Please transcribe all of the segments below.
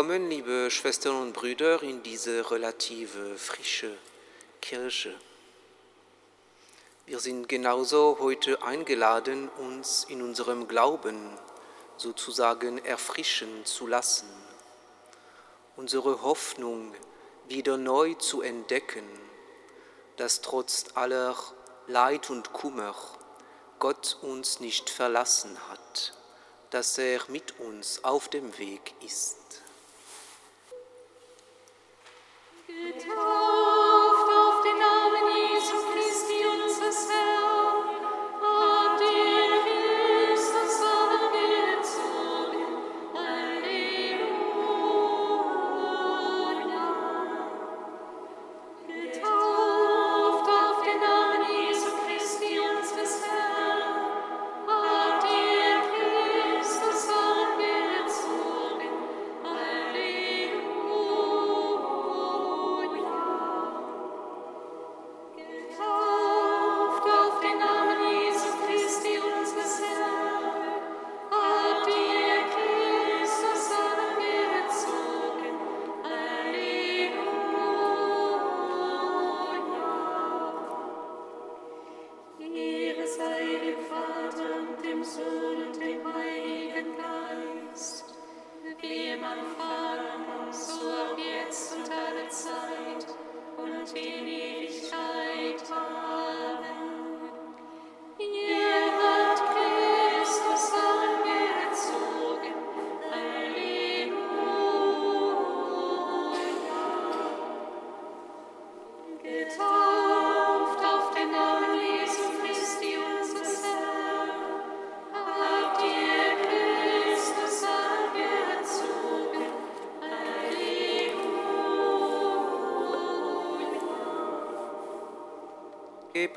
Willkommen, liebe Schwestern und Brüder, in diese relative frische Kirche. Wir sind genauso heute eingeladen, uns in unserem Glauben sozusagen erfrischen zu lassen, unsere Hoffnung wieder neu zu entdecken, dass trotz aller Leid und Kummer Gott uns nicht verlassen hat dass er mit uns auf dem Weg ist. Getauft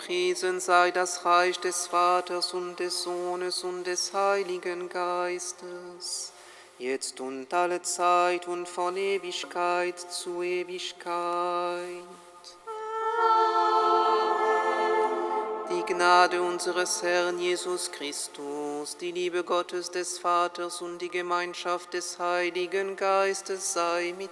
Gepriesen sei das Reich des Vaters und des Sohnes und des Heiligen Geistes, jetzt und alle Zeit und von Ewigkeit zu Ewigkeit. Die Gnade unseres Herrn Jesus Christus, die Liebe Gottes des Vaters und die Gemeinschaft des Heiligen Geistes sei mit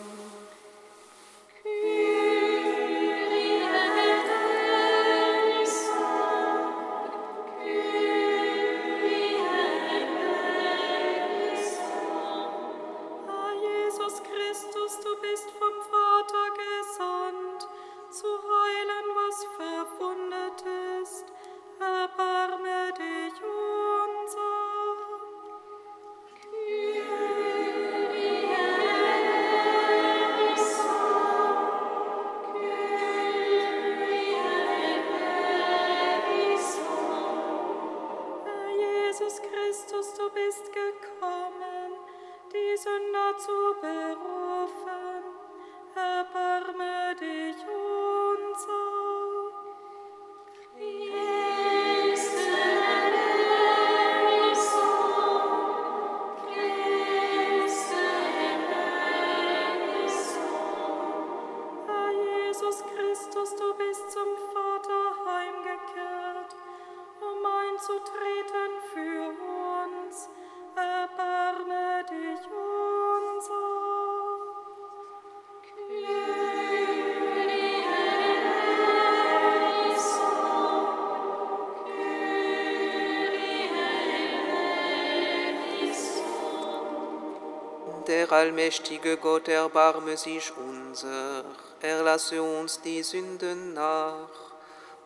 Allmächtige Gott, erbarme sich unser, erlasse uns die Sünden nach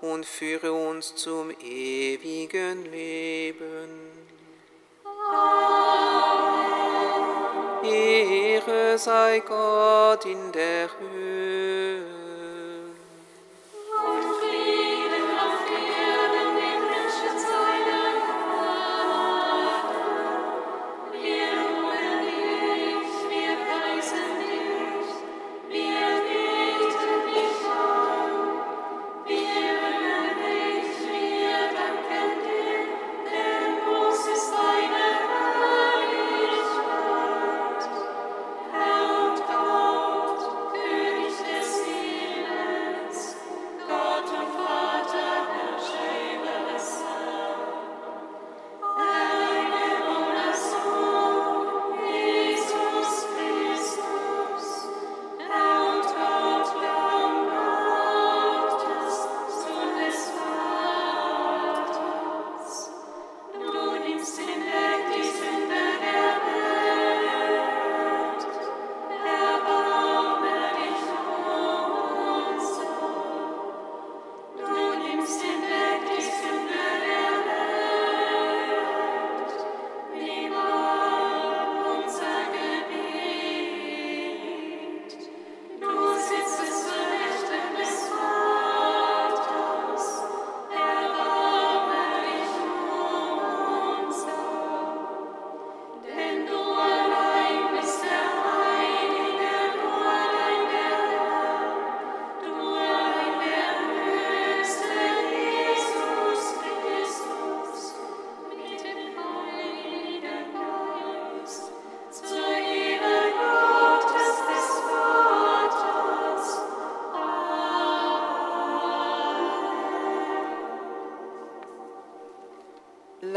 und führe uns zum ewigen Leben. Ehre sei Gott in der Höhe.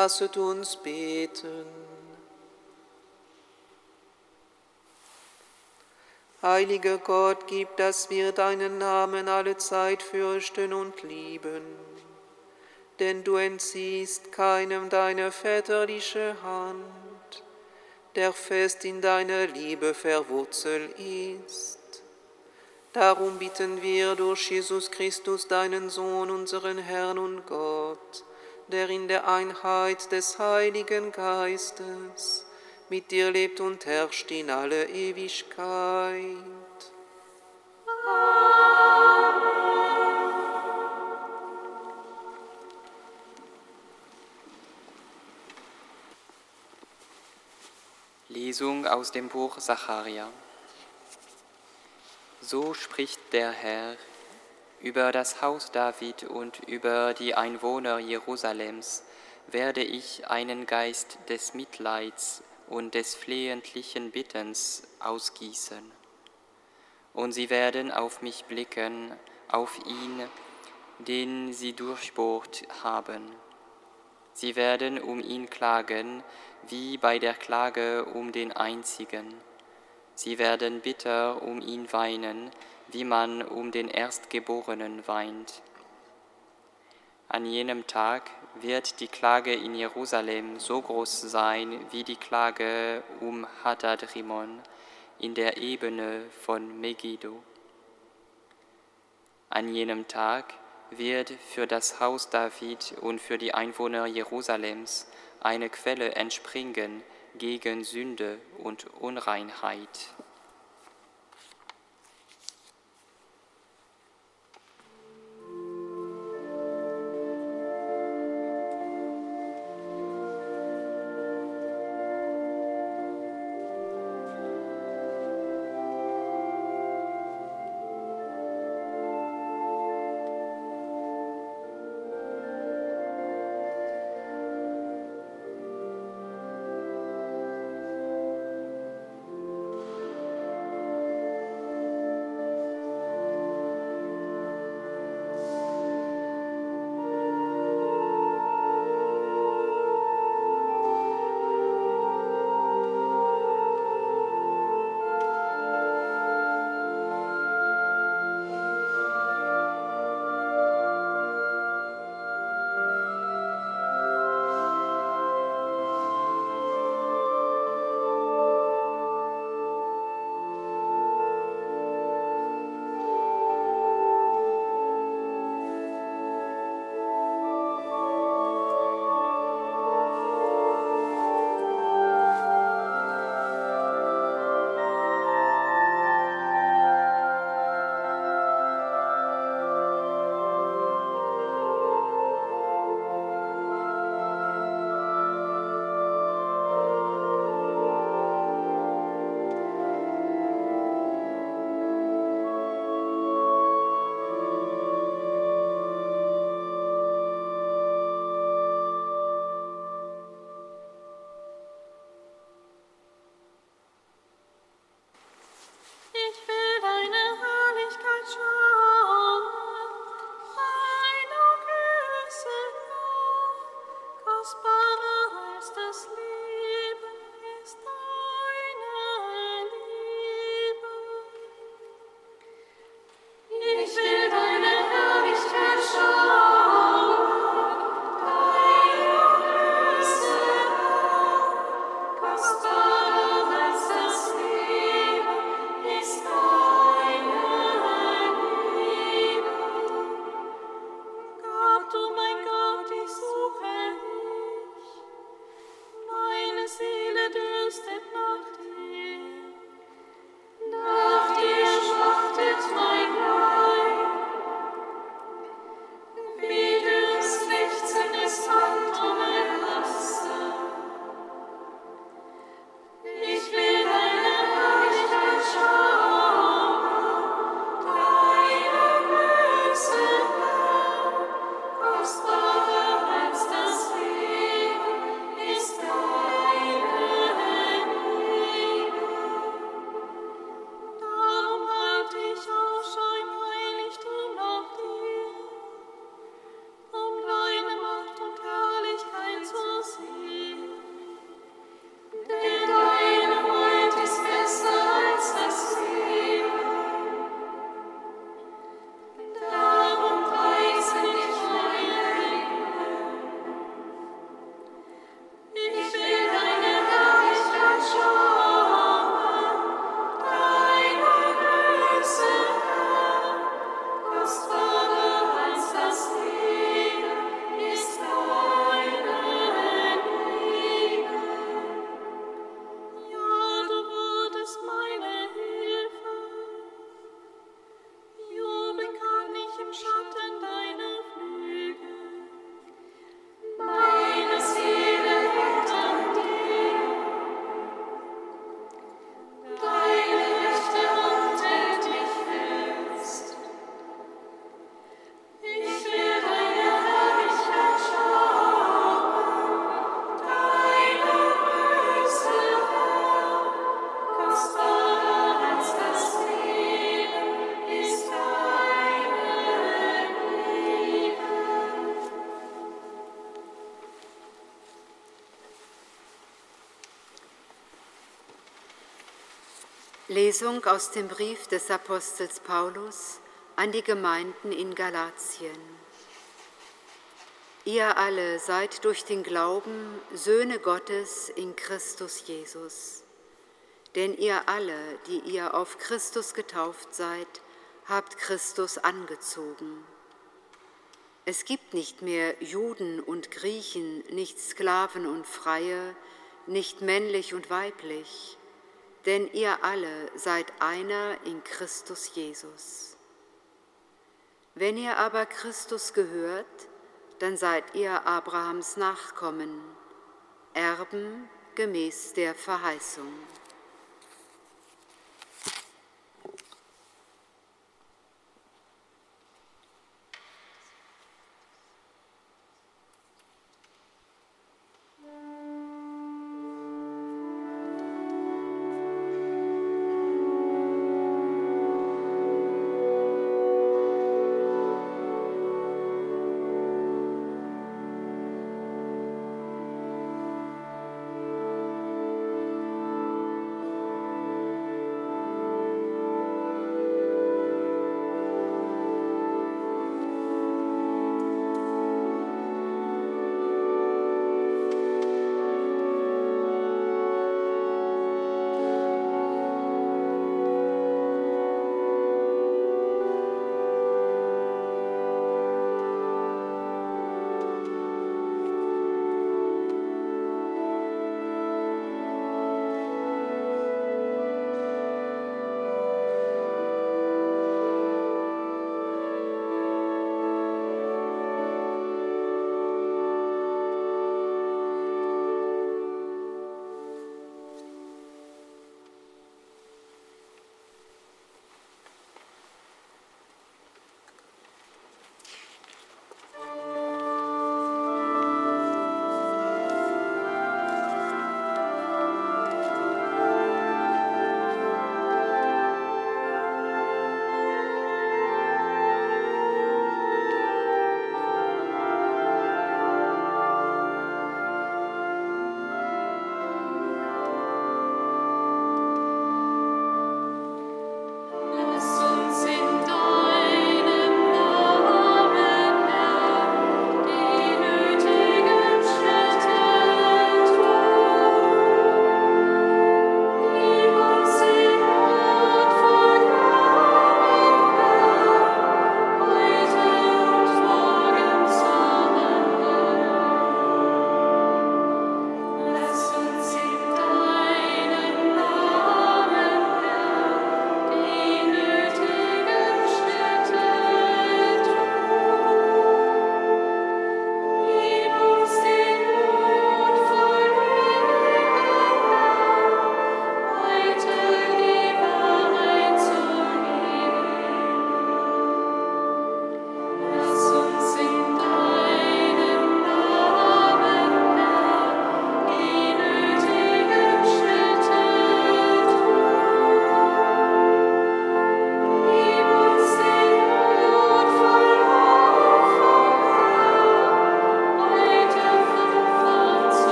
Lasset uns beten. Heiliger Gott, gib, dass wir deinen Namen alle Zeit fürchten und lieben. Denn du entziehst keinem deine väterliche Hand, der fest in deiner Liebe verwurzelt ist. Darum bitten wir durch Jesus Christus, deinen Sohn, unseren Herrn und Gott, der in der Einheit des Heiligen Geistes mit dir lebt und herrscht in alle Ewigkeit. Lesung aus dem Buch Sacharja. So spricht der Herr über das Haus David und über die Einwohner Jerusalems werde ich einen Geist des Mitleids und des flehentlichen Bittens ausgießen. Und sie werden auf mich blicken, auf ihn, den sie durchbohrt haben. Sie werden um ihn klagen, wie bei der Klage um den Einzigen. Sie werden bitter um ihn weinen, wie man um den Erstgeborenen weint. An jenem Tag wird die Klage in Jerusalem so groß sein wie die Klage um Hadad-Rimon in der Ebene von Megiddo. An jenem Tag wird für das Haus David und für die Einwohner Jerusalems eine Quelle entspringen gegen Sünde und Unreinheit. Lesung aus dem Brief des Apostels Paulus an die Gemeinden in Galatien. Ihr alle seid durch den Glauben Söhne Gottes in Christus Jesus. Denn ihr alle, die ihr auf Christus getauft seid, habt Christus angezogen. Es gibt nicht mehr Juden und Griechen, nicht Sklaven und Freie, nicht männlich und weiblich, denn ihr alle seid einer in Christus Jesus. Wenn ihr aber Christus gehört, dann seid ihr Abrahams Nachkommen, Erben gemäß der Verheißung.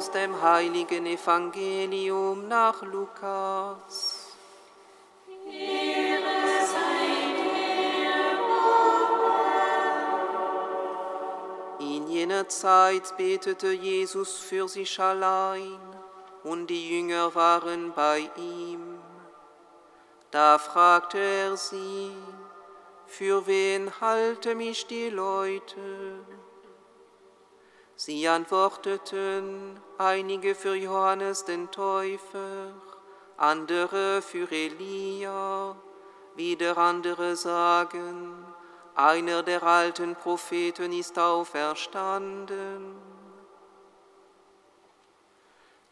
Aus dem heiligen Evangelium nach Lukas. In jener Zeit betete Jesus für sich allein, und die Jünger waren bei ihm. Da fragte er sie, für wen halte mich die Leute? Sie antworteten, einige für Johannes den Täufer, andere für Elia, wieder andere sagen, einer der alten Propheten ist auferstanden.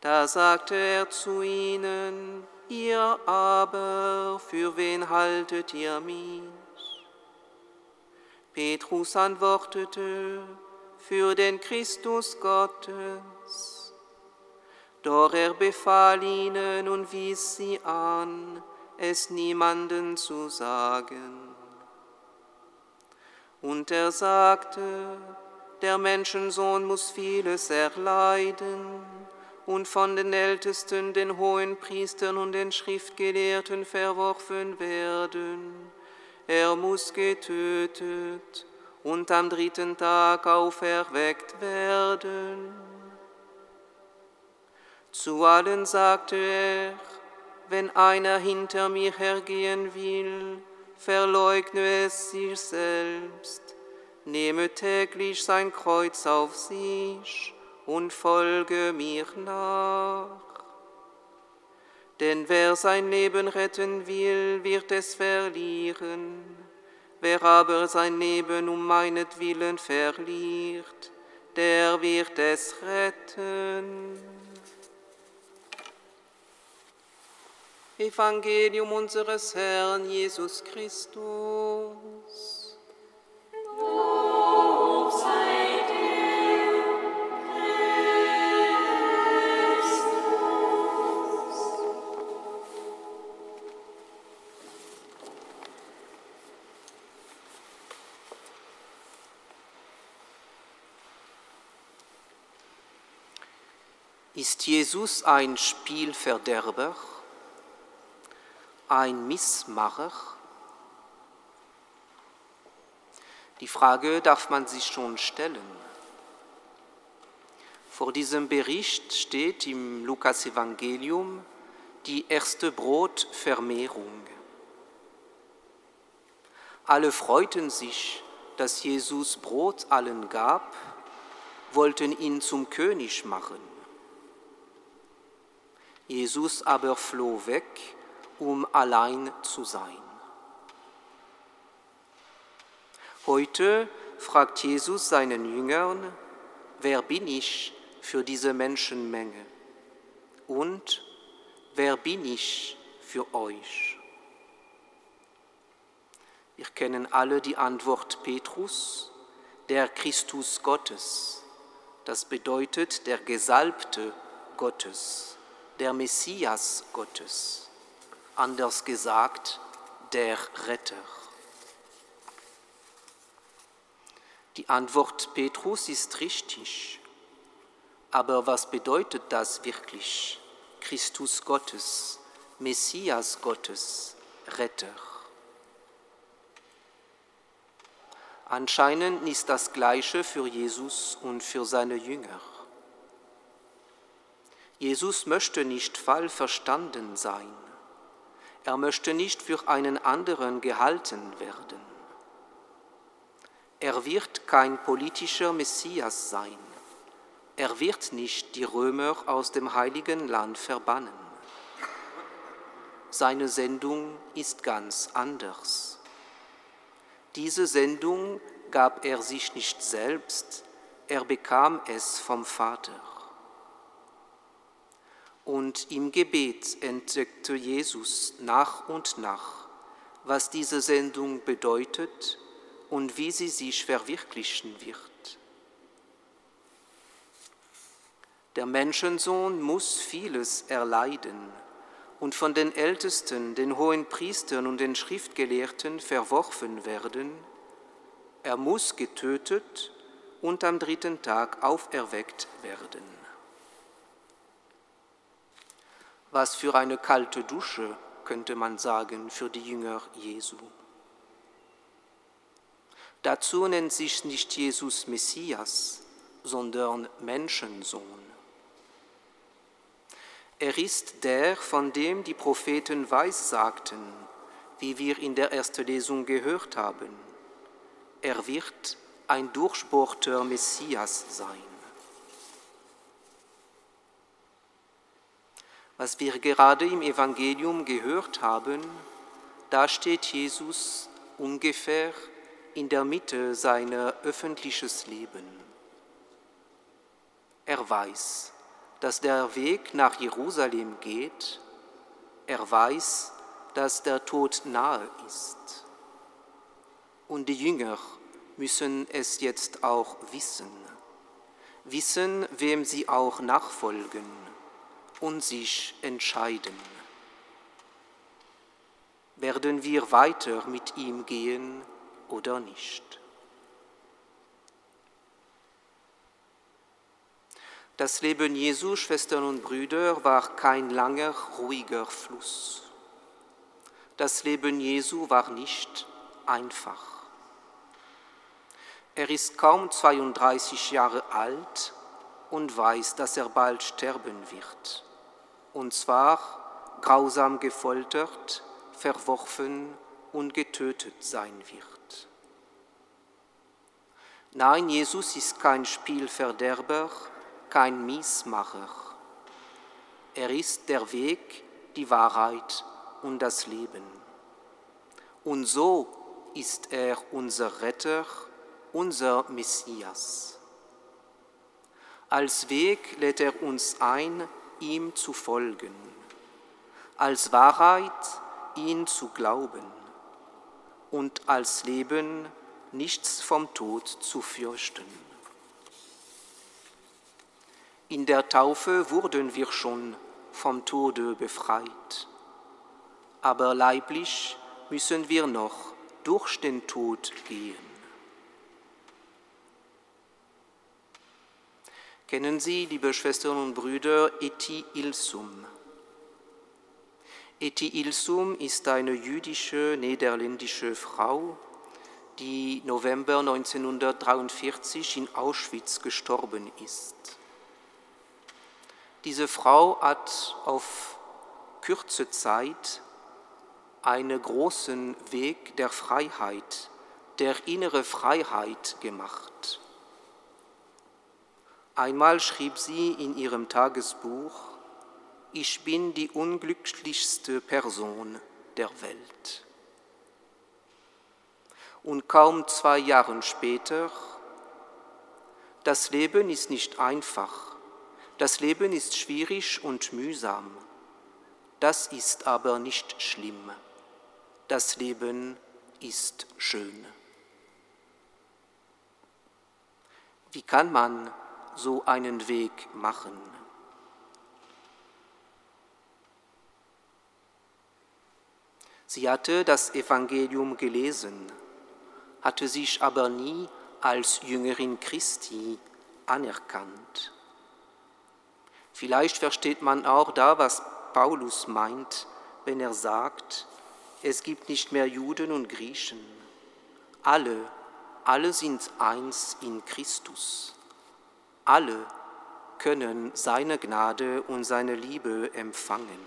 Da sagte er zu ihnen, ihr aber, für wen haltet ihr mich? Petrus antwortete, für den Christus Gottes. Doch er befahl ihnen und wies sie an, es niemanden zu sagen. Und er sagte, der Menschensohn muss vieles erleiden und von den Ältesten, den hohen Priestern und den Schriftgelehrten verworfen werden. Er muss getötet und am dritten Tag auferweckt werden. Zu allen sagte er, wenn einer hinter mir hergehen will, verleugne es sich selbst, nehme täglich sein Kreuz auf sich und folge mir nach. Denn wer sein Leben retten will, wird es verlieren. Wer aber sein Leben um meinetwillen verliert, der wird es retten. Evangelium unseres Herrn Jesus Christus. Jesus ein Spielverderber, ein Missmacher? Die Frage darf man sich schon stellen. Vor diesem Bericht steht im Lukas-Evangelium die erste Brotvermehrung. Alle freuten sich, dass Jesus Brot allen gab, wollten ihn zum König machen. Jesus aber floh weg, um allein zu sein. Heute fragt Jesus seinen Jüngern, wer bin ich für diese Menschenmenge? Und wer bin ich für euch? Wir kennen alle die Antwort Petrus, der Christus Gottes. Das bedeutet der Gesalbte Gottes, der Messias Gottes. Anders gesagt, der Retter. Die Antwort Petrus ist richtig. Aber was bedeutet das wirklich? Christus Gottes, Messias Gottes, Retter. Anscheinend ist das Gleiche für Jesus und für seine Jünger. Jesus möchte nicht falsch verstanden sein. Er möchte nicht für einen anderen gehalten werden. Er wird kein politischer Messias sein. Er wird nicht die Römer aus dem heiligen Land verbannen. Seine Sendung ist ganz anders. Diese Sendung gab er sich nicht selbst, er bekam es vom Vater. Und im Gebet entdeckte Jesus nach und nach, was diese Sendung bedeutet und wie sie sich verwirklichen wird. Der Menschensohn muss vieles erleiden und von den Ältesten, den hohen Priestern und den Schriftgelehrten verworfen werden, er muss getötet und am dritten Tag auferweckt werden. Was für eine kalte Dusche, könnte man sagen, für die Jünger Jesu. Dazu nennt sich nicht Jesus Messias, sondern Menschensohn. Er ist der, von dem die Propheten weissagten, wie wir in der ersten Lesung gehört haben. Er wird ein durchbohrter Messias sein. Was wir gerade im Evangelium gehört haben, da steht Jesus ungefähr in der Mitte seiner öffentliches Leben. Er weiß, dass der Weg nach Jerusalem geht. Er weiß, dass der Tod nahe ist. Und die Jünger müssen es jetzt auch wissen. Wissen, wem sie auch nachfolgen und sich entscheiden. Werden wir weiter mit ihm gehen oder nicht? Das Leben Jesu, Schwestern und Brüder, war kein langer, ruhiger Fluss. Das Leben Jesu war nicht einfach. Er ist kaum 32 Jahre alt und weiß, dass er bald sterben wird. Und zwar grausam gefoltert, verworfen und getötet sein wird. Nein, Jesus ist kein Spielverderber, kein Miesmacher. Er ist der Weg, die Wahrheit und das Leben. Und so ist er unser Retter, unser Messias. Als Weg lädt er uns ein, ihm zu folgen, als Wahrheit ihn zu glauben und als Leben nichts vom Tod zu fürchten. In der Taufe wurden wir schon vom Tode befreit, aber leiblich müssen wir noch durch den Tod gehen. Kennen Sie, liebe Schwestern und Brüder, Eti Ilsum? Eti Ilsum ist eine jüdische niederländische Frau, die November 1943 in Auschwitz gestorben ist. Diese Frau hat auf kurze Zeit einen großen Weg der Freiheit, der innere Freiheit gemacht. Einmal schrieb sie in ihrem Tagesbuch, ich bin die unglücklichste Person der Welt. Und kaum zwei Jahre später, das Leben ist nicht einfach, das Leben ist schwierig und mühsam. Das ist aber nicht schlimm. Das Leben ist schön. Wie kann man so einen Weg machen? Sie hatte das Evangelium gelesen, hatte sich aber nie als Jüngerin Christi anerkannt. Vielleicht versteht man auch da, was Paulus meint, wenn er sagt, es gibt nicht mehr Juden und Griechen. Alle, alle sind eins in Christus. Alle können seine Gnade und seine Liebe empfangen.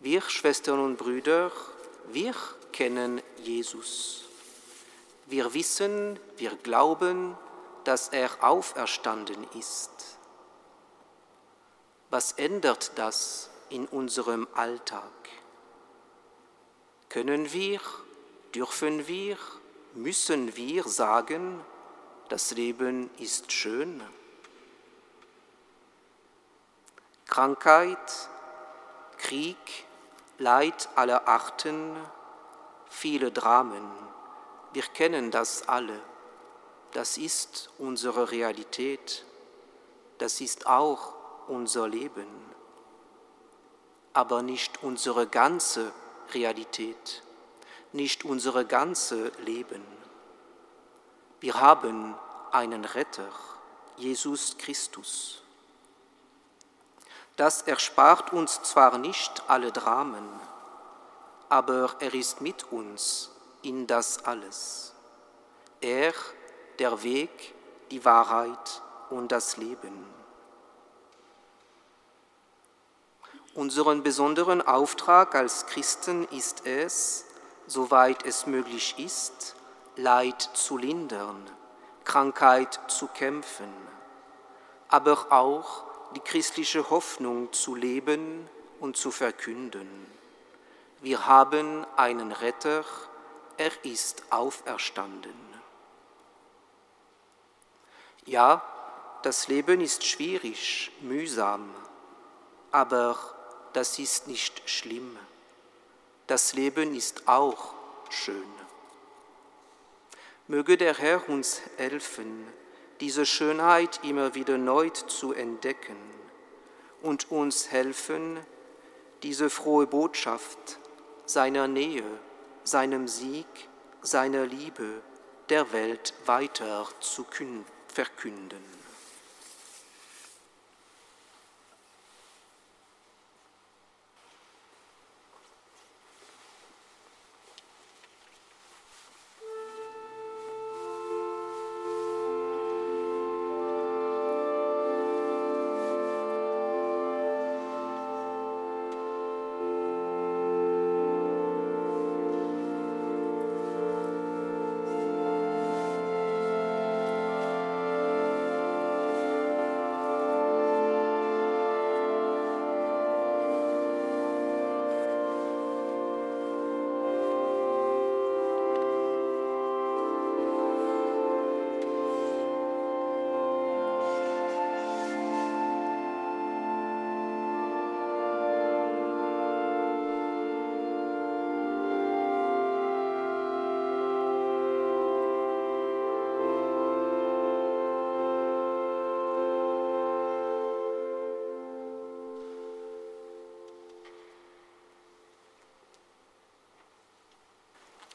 Wir, Schwestern und Brüder, wir kennen Jesus. Wir wissen, wir glauben, dass er auferstanden ist. Was ändert das in unserem Alltag? Können wir, dürfen wir, müssen wir sagen, das Leben ist schön? Krankheit, Krieg, Leid aller Arten, viele Dramen wir kennen das alle. Das ist unsere Realität. das ist auch unser Leben, aber nicht unsere ganze Realität, nicht unsere ganze Leben. Wir haben einen Retter, Jesus Christus. Das erspart uns zwar nicht alle Dramen, aber er ist mit uns in das alles. Er, der Weg, die Wahrheit und das Leben. Unseren besonderen Auftrag als Christen ist es, soweit es möglich ist, Leid zu lindern, Krankheit zu kämpfen, aber auch die christliche Hoffnung zu leben und zu verkünden. Wir haben einen Retter, er ist auferstanden. Ja, das Leben ist schwierig, mühsam, aber das ist nicht schlimm. Das Leben ist auch schön. Möge der Herr uns helfen, diese Schönheit immer wieder neu zu entdecken und uns helfen, diese frohe Botschaft seiner Nähe, seinem Sieg, seiner Liebe der Welt weiter zu verkünden.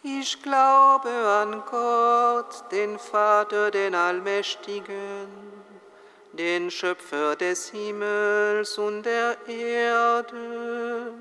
Ich glaube an Gott, den Vater, den Allmächtigen, den Schöpfer des Himmels und der Erde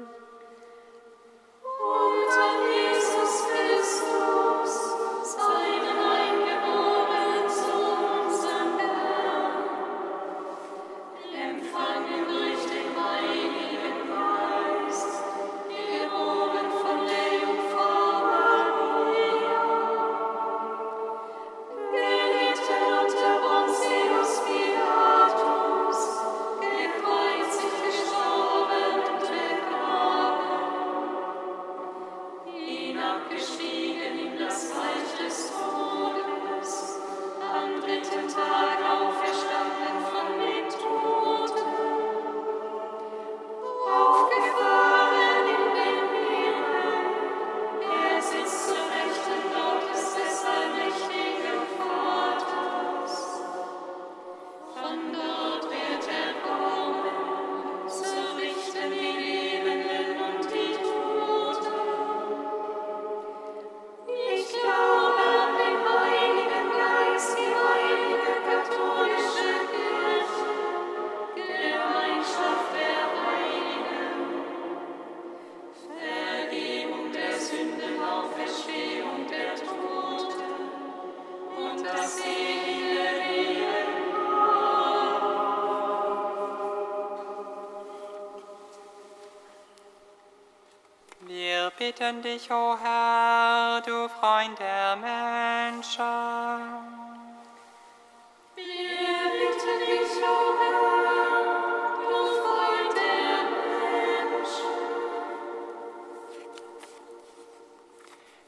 bitten dich, o oh Herr, du Freund der Menschen. Wir bitten dich, o oh Herr, du Freund der Menschen.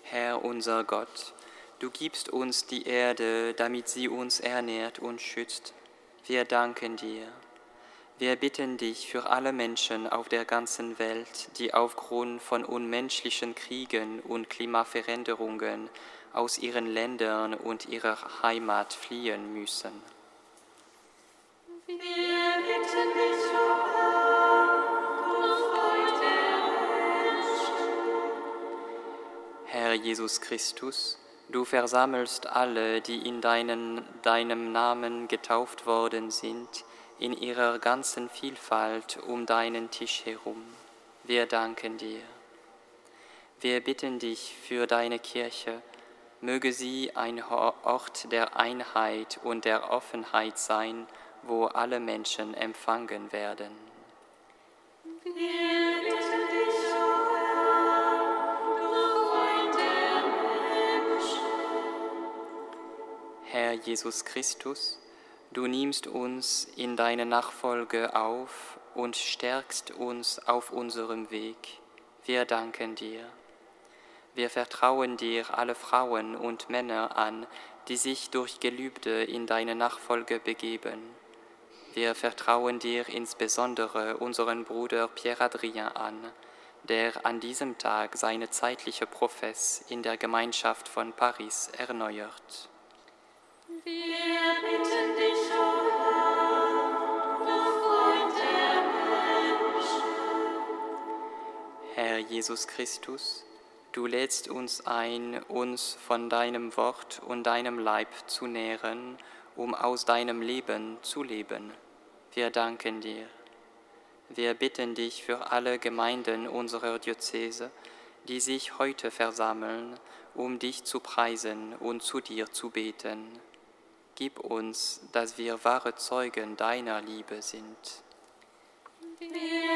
Herr unser Gott, du gibst uns die Erde, damit sie uns ernährt und schützt. Wir danken dir. Wir bitten dich für alle Menschen auf der ganzen Welt, die aufgrund von unmenschlichen Kriegen und Klimaveränderungen aus ihren Ländern und ihrer Heimat fliehen müssen. Wir bitten dich, Menschen. Herr Jesus Christus, du versammelst alle, die in deinen, deinem Namen getauft worden sind, in ihrer ganzen Vielfalt um deinen Tisch herum. Wir danken dir. Wir bitten dich für deine Kirche, möge sie ein Ort der Einheit und der Offenheit sein, wo alle Menschen empfangen werden. Wir bitten dich, o Herr, du Freund der Menschen. Herr Jesus Christus, du nimmst uns in deine Nachfolge auf und stärkst uns auf unserem Weg. Wir danken dir. Wir vertrauen dir alle Frauen und Männer an, die sich durch Gelübde in deine Nachfolge begeben. Wir vertrauen dir insbesondere unseren Bruder Pierre Adrien an, der an diesem Tag seine zeitliche Profess in der Gemeinschaft von Paris erneuert. Wir bitten dich, Herr Jesus Christus, du lädst uns ein, uns von deinem Wort und deinem Leib zu nähren, um aus deinem Leben zu leben. Wir danken dir. Wir bitten dich für alle Gemeinden unserer Diözese, die sich heute versammeln, um dich zu preisen und zu dir zu beten. Gib uns, dass wir wahre Zeugen deiner Liebe sind. Wir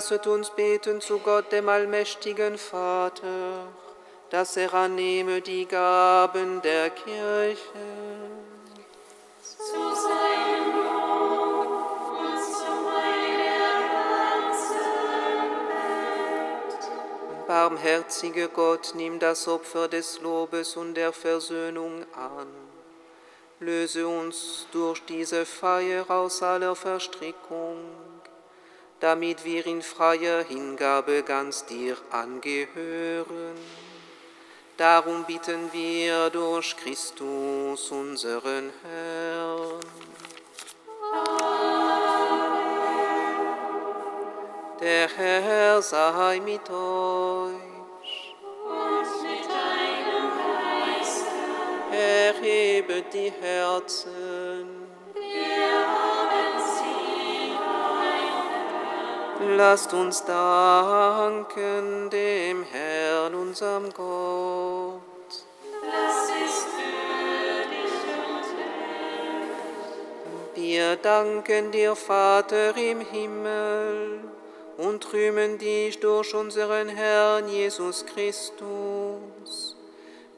Lasset uns beten zu Gott, dem allmächtigen Vater, dass er annehme die Gaben der Kirche. zu seinem Lob und zum Heil der ganzen Welt. Barmherziger Gott, nimm das Opfer des Lobes und der Versöhnung an. Löse uns durch diese Feier aus aller Verstrickung, damit wir in freier Hingabe ganz dir angehören. Darum bitten wir durch Christus, unseren Herrn. Der Herr sei mit euch. Und mit deinem Geiste, Erhebet die Herzen. Lasst uns danken dem Herrn, unserem Gott. Das ist würdig und recht. Wir danken dir, Vater im Himmel, und rühmen dich durch unseren Herrn Jesus Christus.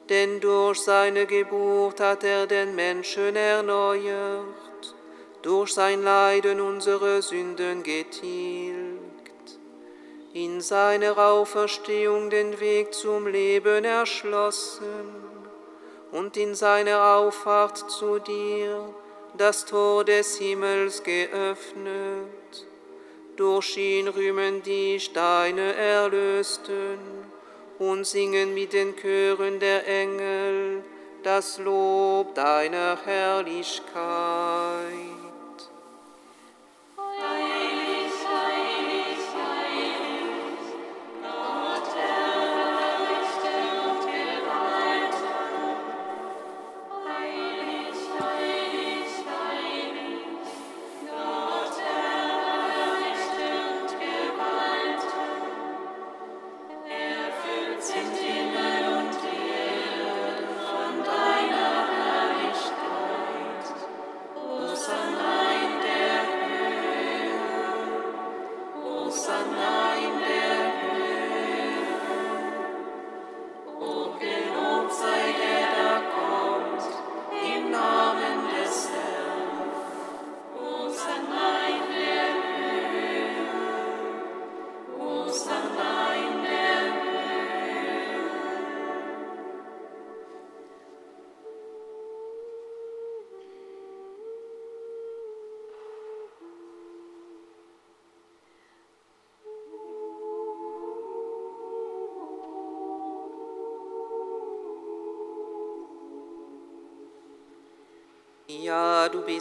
Denn durch seine Geburt hat er den Menschen erneuert, durch sein Leiden unsere Sünden getilgt. In seiner Auferstehung den Weg zum Leben erschlossen und in seiner Auffahrt zu dir das Tor des Himmels geöffnet. Durch ihn rühmen die Steine Erlösten und singen mit den Chören der Engel das Lob deiner Herrlichkeit.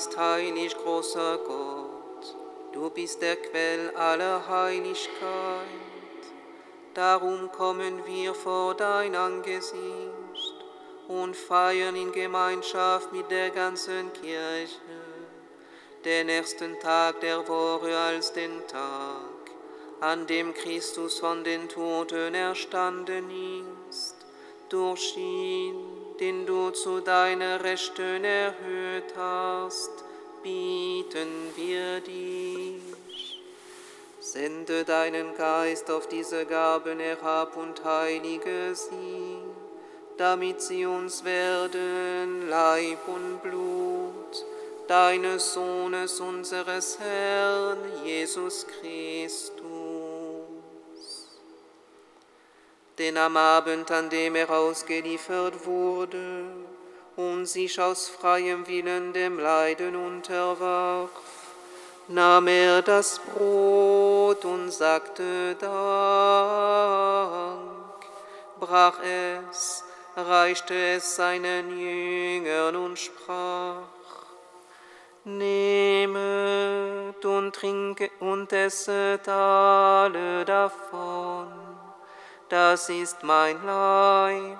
Bist heilig, großer Gott, du bist der Quell aller Heiligkeit. Darum kommen wir vor dein Angesicht und feiern in Gemeinschaft mit der ganzen Kirche den ersten Tag der Woche als den Tag, an dem Christus von den Toten erstanden ist, durch ihn, den du zu deiner Rechten erhöht hast, bieten wir dich. Sende deinen Geist auf diese Gaben herab und heilige sie, damit sie uns werden Leib und Blut deines Sohnes, unseres Herrn, Jesus Christus. Denn am Abend, an dem er ausgeliefert wurde und sich aus freiem Willen dem Leiden unterwarf, nahm er das Brot und sagte Dank, brach es, reichte es seinen Jüngern und sprach, Nehmet und trinket und esset alle davon. Das ist mein Leib,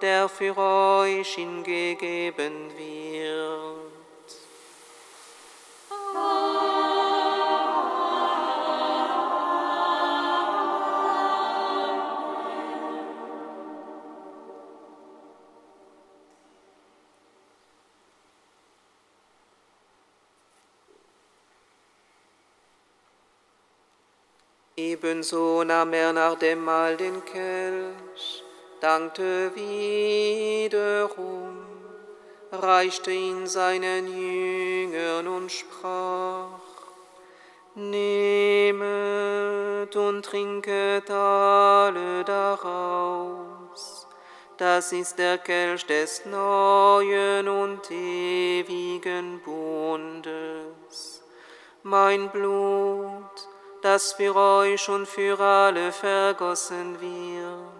der für euch hingegeben wird. Ebenso nahm er nach dem Mahl den Kelch, dankte wiederum, reichte ihn seinen Jüngern und sprach, Nehmet und trinket alle daraus. Das ist der Kelch des neuen und ewigen Bundes. Mein Blut, das für euch und für alle vergossen wird,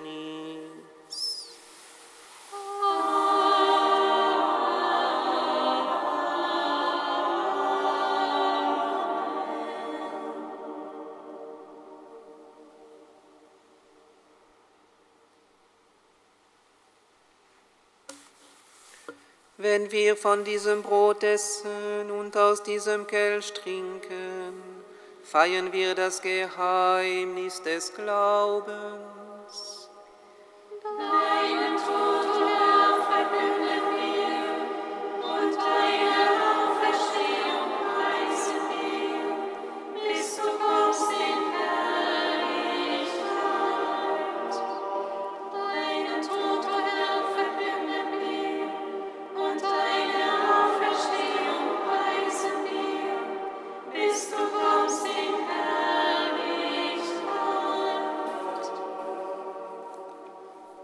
Wenn wir von diesem Brot essen und aus diesem Kelch trinken, feiern wir das Geheimnis des Glaubens.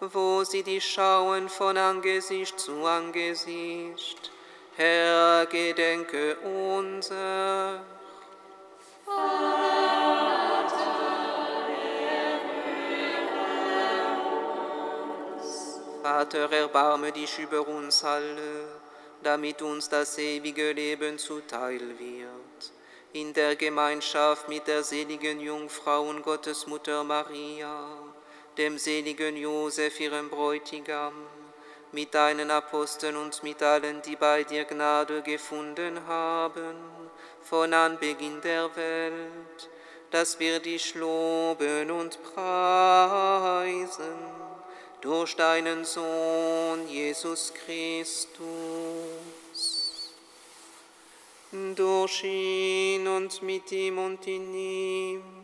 wo sie dich schauen von Angesicht zu Angesicht. Herr, gedenke unser. Vater, erbarme dich über uns alle, damit uns das ewige Leben zuteil wird. In der Gemeinschaft mit der seligen Jungfrau und Gottesmutter Maria, dem seligen Josef, ihrem Bräutigam, mit deinen Aposteln und mit allen, die bei dir Gnade gefunden haben, von Anbeginn der Welt, dass wir dich loben und preisen durch deinen Sohn Jesus Christus. Durch ihn und mit ihm und in ihm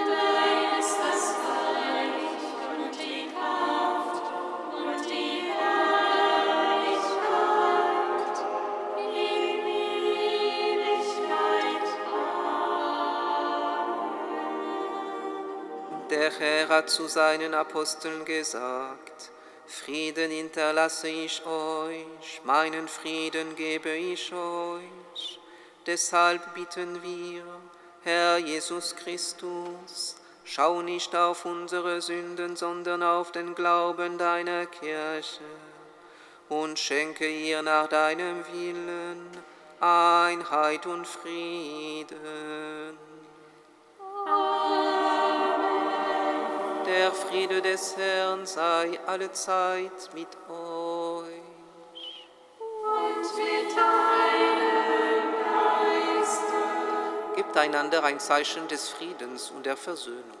Der Herr hat zu seinen Aposteln gesagt, Frieden hinterlasse ich euch, meinen Frieden gebe ich euch. Deshalb bitten wir, Herr Jesus Christus, schau nicht auf unsere Sünden, sondern auf den Glauben deiner Kirche und schenke ihr nach deinem Willen Einheit und Frieden. Der Friede des Herrn sei allezeit mit euch. Und mit deinem Geiste. Gebt einander ein Zeichen des Friedens und der Versöhnung.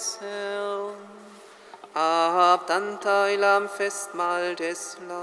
Des Herrn. Habt Anteil am Festmahl des Lammes.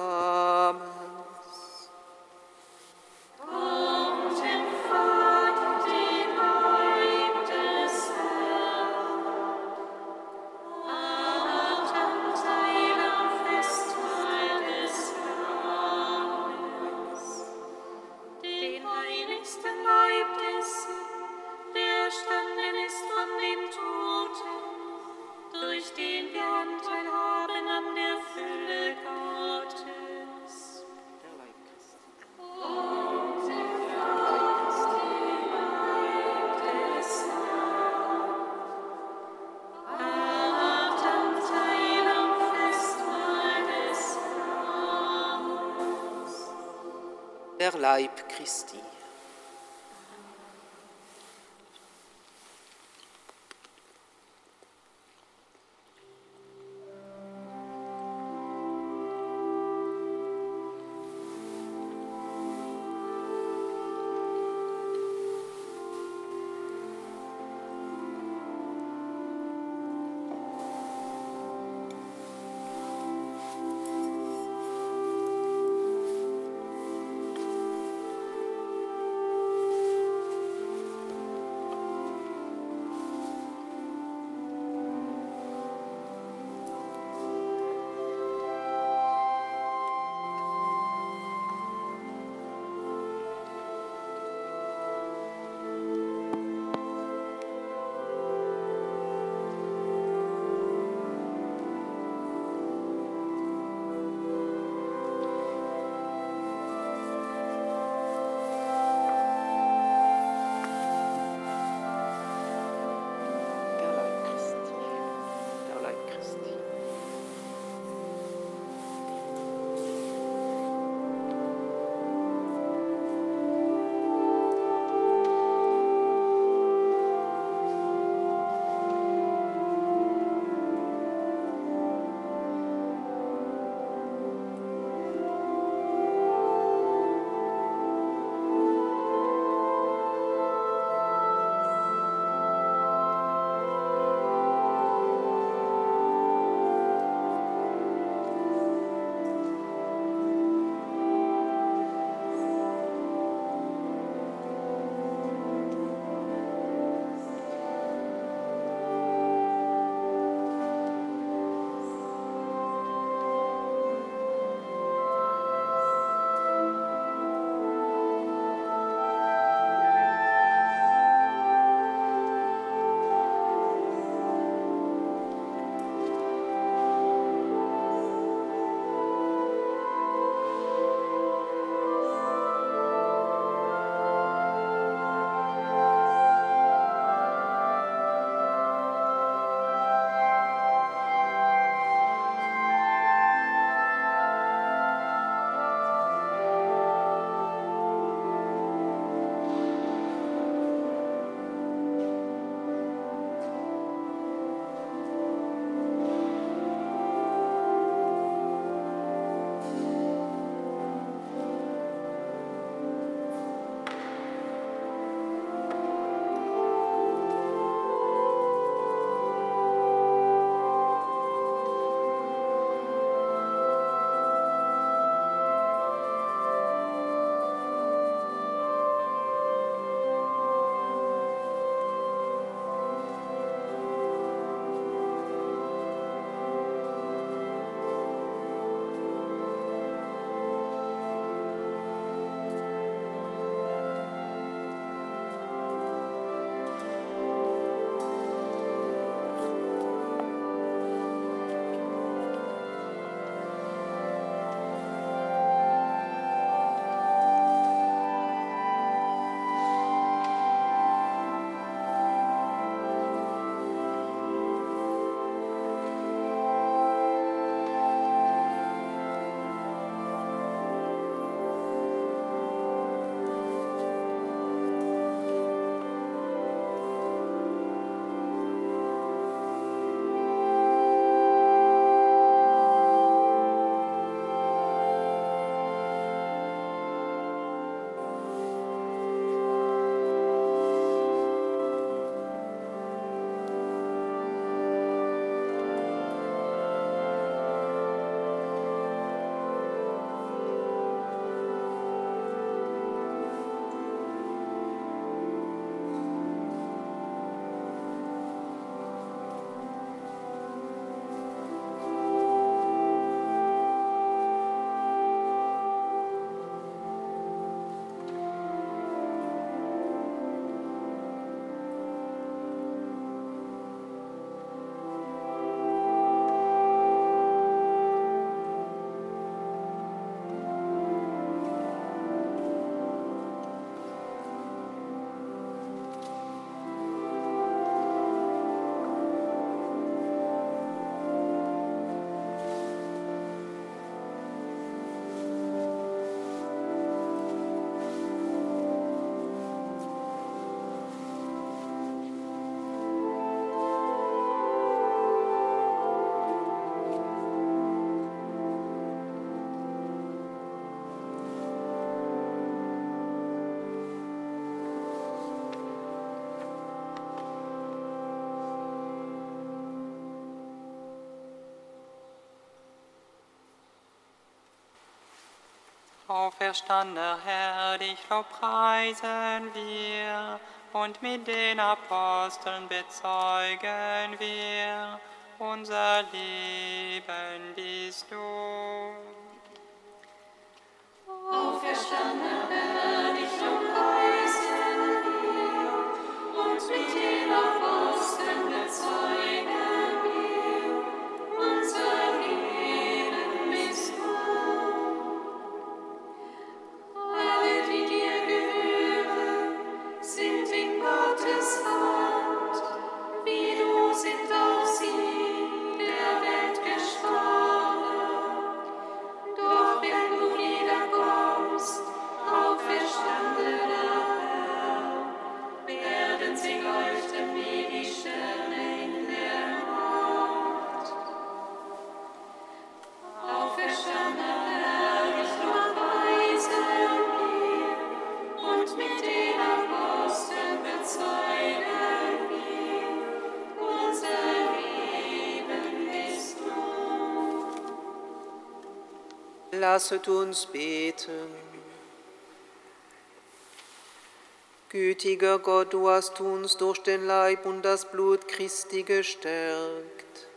Christi. Auferstandener Herr, dich lobpreisen wir und mit den Aposteln bezeugen wir, unser Leben bist du. Lasset uns beten. Gütiger Gott, du hast uns durch den Leib und das Blut Christi gestärkt.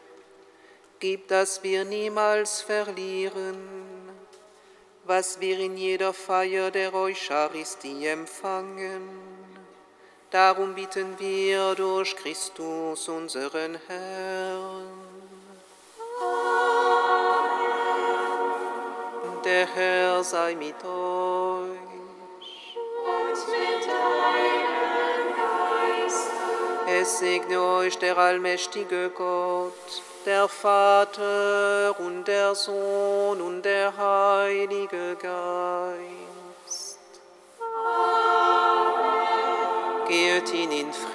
Gib, dass wir niemals verlieren, was wir in jeder Feier der Eucharistie empfangen. Darum bitten wir durch Christus, unseren Herrn. Der Herr sei mit euch. Und mit deinem Geist, Es segne euch der allmächtige Gott, der Vater und der Sohn und der Heilige Geist. Geht ihn in Frieden.